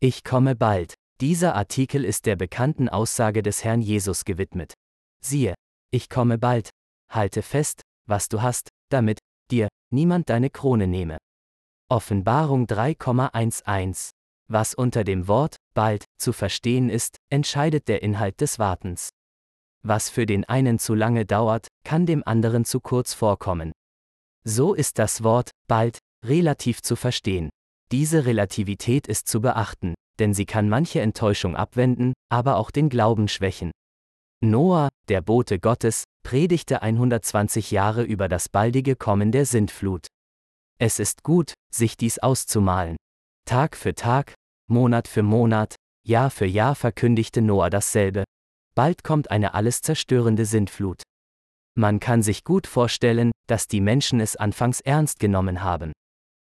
Ich komme bald. Dieser Artikel ist der bekannten Aussage des Herrn Jesus gewidmet. Siehe, ich komme bald. Halte fest, was du hast, damit dir niemand deine Krone nehme. Offenbarung 3,11 Was unter dem Wort bald zu verstehen ist, entscheidet der Inhalt des Wartens. Was für den einen zu lange dauert, kann dem anderen zu kurz vorkommen. So ist das Wort bald relativ zu verstehen. Diese Relativität ist zu beachten, denn sie kann manche Enttäuschung abwenden, aber auch den Glauben schwächen. Noah, der Bote Gottes, predigte 120 Jahre über das baldige Kommen der Sintflut. Es ist gut, sich dies auszumalen. Tag für Tag, Monat für Monat, Jahr für Jahr verkündigte Noah dasselbe. Bald kommt eine alles zerstörende Sintflut. Man kann sich gut vorstellen, dass die Menschen es anfangs ernst genommen haben.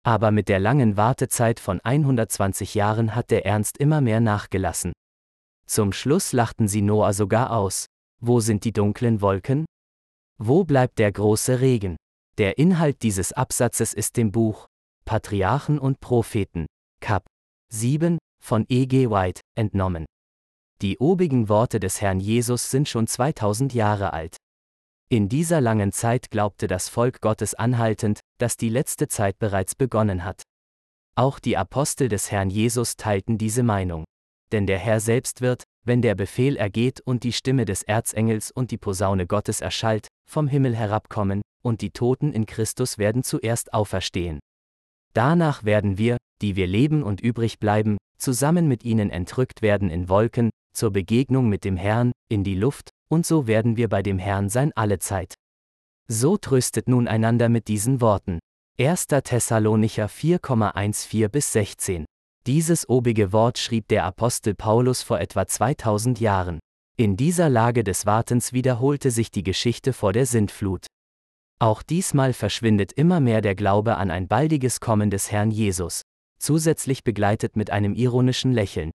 Aber mit der langen Wartezeit von 120 Jahren hat der Ernst immer mehr nachgelassen. Zum Schluss lachten sie Noah sogar aus. Wo sind die dunklen Wolken? Wo bleibt der große Regen? Der Inhalt dieses Absatzes ist dem Buch Patriarchen und Propheten, Kap 7 von E. G. White entnommen. Die obigen Worte des Herrn Jesus sind schon 2000 Jahre alt. In dieser langen Zeit glaubte das Volk Gottes anhaltend, dass die letzte Zeit bereits begonnen hat. Auch die Apostel des Herrn Jesus teilten diese Meinung. Denn der Herr selbst wird, wenn der Befehl ergeht und die Stimme des Erzengels und die Posaune Gottes erschallt, vom Himmel herabkommen, und die Toten in Christus werden zuerst auferstehen. Danach werden wir, die wir leben und übrig bleiben, zusammen mit ihnen entrückt werden in Wolken, zur Begegnung mit dem Herrn, in die Luft, und so werden wir bei dem Herrn sein allezeit. So tröstet nun einander mit diesen Worten. 1. Thessalonicher 4,14 bis 16. Dieses obige Wort schrieb der Apostel Paulus vor etwa 2000 Jahren. In dieser Lage des Wartens wiederholte sich die Geschichte vor der Sintflut. Auch diesmal verschwindet immer mehr der Glaube an ein baldiges Kommen des Herrn Jesus, zusätzlich begleitet mit einem ironischen Lächeln,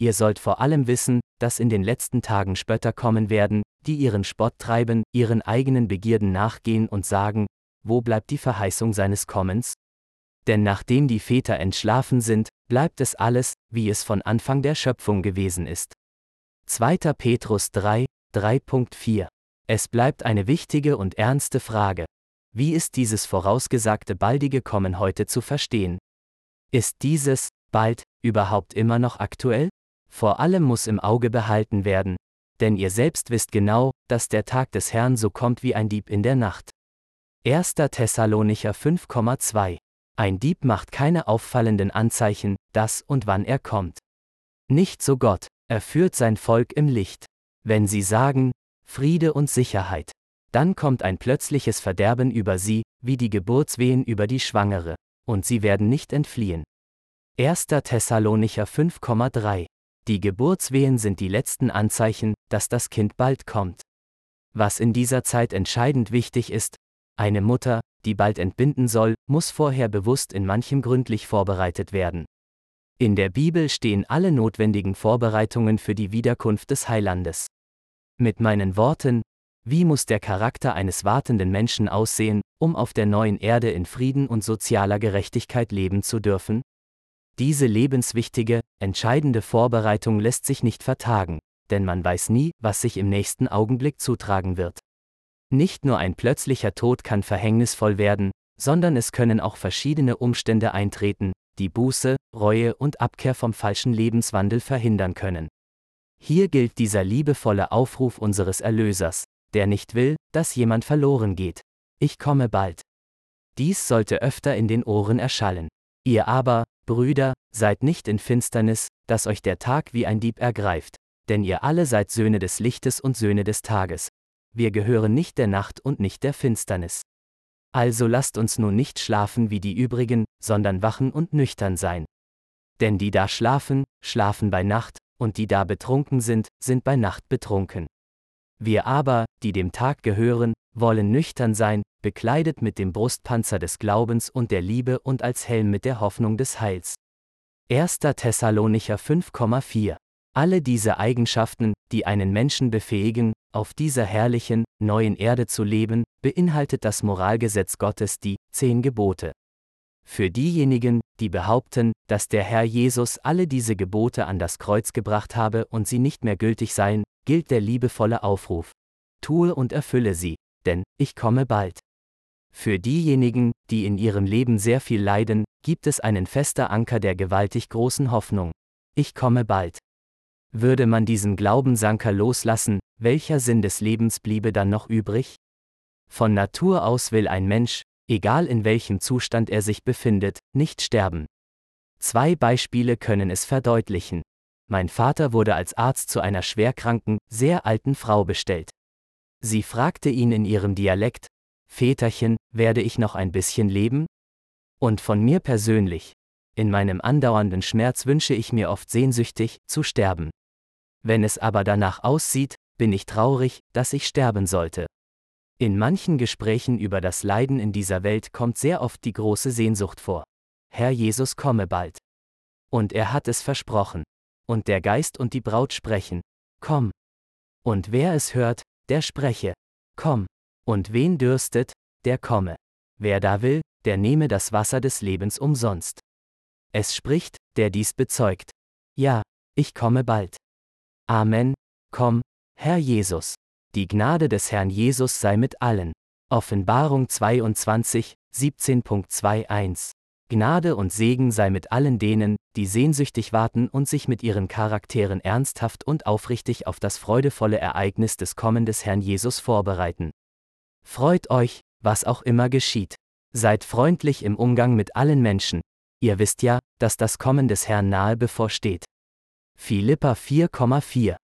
Ihr sollt vor allem wissen, dass in den letzten Tagen Spötter kommen werden, die ihren Spott treiben, ihren eigenen Begierden nachgehen und sagen, wo bleibt die Verheißung seines Kommens? Denn nachdem die Väter entschlafen sind, bleibt es alles, wie es von Anfang der Schöpfung gewesen ist. 2. Petrus 3, 3.4 Es bleibt eine wichtige und ernste Frage. Wie ist dieses vorausgesagte baldige Kommen heute zu verstehen? Ist dieses, bald, überhaupt immer noch aktuell? Vor allem muss im Auge behalten werden, denn ihr selbst wisst genau, dass der Tag des Herrn so kommt wie ein Dieb in der Nacht. 1. Thessalonicher 5,2 Ein Dieb macht keine auffallenden Anzeichen, dass und wann er kommt. Nicht so Gott, er führt sein Volk im Licht. Wenn sie sagen, Friede und Sicherheit, dann kommt ein plötzliches Verderben über sie, wie die Geburtswehen über die Schwangere, und sie werden nicht entfliehen. 1. Thessalonicher 5,3 die Geburtswehen sind die letzten Anzeichen, dass das Kind bald kommt. Was in dieser Zeit entscheidend wichtig ist, eine Mutter, die bald entbinden soll, muss vorher bewusst in manchem gründlich vorbereitet werden. In der Bibel stehen alle notwendigen Vorbereitungen für die Wiederkunft des Heilandes. Mit meinen Worten, wie muss der Charakter eines wartenden Menschen aussehen, um auf der neuen Erde in Frieden und sozialer Gerechtigkeit leben zu dürfen? Diese lebenswichtige, entscheidende Vorbereitung lässt sich nicht vertagen, denn man weiß nie, was sich im nächsten Augenblick zutragen wird. Nicht nur ein plötzlicher Tod kann verhängnisvoll werden, sondern es können auch verschiedene Umstände eintreten, die Buße, Reue und Abkehr vom falschen Lebenswandel verhindern können. Hier gilt dieser liebevolle Aufruf unseres Erlösers, der nicht will, dass jemand verloren geht. Ich komme bald. Dies sollte öfter in den Ohren erschallen. Ihr aber, Brüder, seid nicht in Finsternis, dass euch der Tag wie ein Dieb ergreift, denn ihr alle seid Söhne des Lichtes und Söhne des Tages. Wir gehören nicht der Nacht und nicht der Finsternis. Also lasst uns nun nicht schlafen wie die übrigen, sondern wachen und nüchtern sein. Denn die da schlafen, schlafen bei Nacht, und die da betrunken sind, sind bei Nacht betrunken. Wir aber, die dem Tag gehören, wollen nüchtern sein, bekleidet mit dem Brustpanzer des Glaubens und der Liebe und als Helm mit der Hoffnung des Heils. 1. Thessalonicher 5,4 Alle diese Eigenschaften, die einen Menschen befähigen, auf dieser herrlichen, neuen Erde zu leben, beinhaltet das Moralgesetz Gottes die zehn Gebote. Für diejenigen, die behaupten, dass der Herr Jesus alle diese Gebote an das Kreuz gebracht habe und sie nicht mehr gültig seien, gilt der liebevolle Aufruf. Tue und erfülle sie, denn ich komme bald. Für diejenigen, die in ihrem Leben sehr viel leiden, gibt es einen fester Anker der gewaltig großen Hoffnung. Ich komme bald. Würde man diesen Glaubensanker loslassen, welcher Sinn des Lebens bliebe dann noch übrig? Von Natur aus will ein Mensch, egal in welchem Zustand er sich befindet, nicht sterben. Zwei Beispiele können es verdeutlichen. Mein Vater wurde als Arzt zu einer schwerkranken, sehr alten Frau bestellt. Sie fragte ihn in ihrem Dialekt, Väterchen, werde ich noch ein bisschen leben? Und von mir persönlich, in meinem andauernden Schmerz wünsche ich mir oft sehnsüchtig, zu sterben. Wenn es aber danach aussieht, bin ich traurig, dass ich sterben sollte. In manchen Gesprächen über das Leiden in dieser Welt kommt sehr oft die große Sehnsucht vor. Herr Jesus komme bald. Und er hat es versprochen. Und der Geist und die Braut sprechen, komm. Und wer es hört, der spreche, komm. Und wen dürstet, der komme. Wer da will, der nehme das Wasser des Lebens umsonst. Es spricht, der dies bezeugt. Ja, ich komme bald. Amen, komm, Herr Jesus. Die Gnade des Herrn Jesus sei mit allen. Offenbarung 22, 17.21. Gnade und Segen sei mit allen denen, die sehnsüchtig warten und sich mit ihren Charakteren ernsthaft und aufrichtig auf das freudevolle Ereignis des Kommen des Herrn Jesus vorbereiten. Freut euch, was auch immer geschieht. Seid freundlich im Umgang mit allen Menschen. Ihr wisst ja, dass das Kommen des Herrn nahe bevorsteht. Philippa 4,4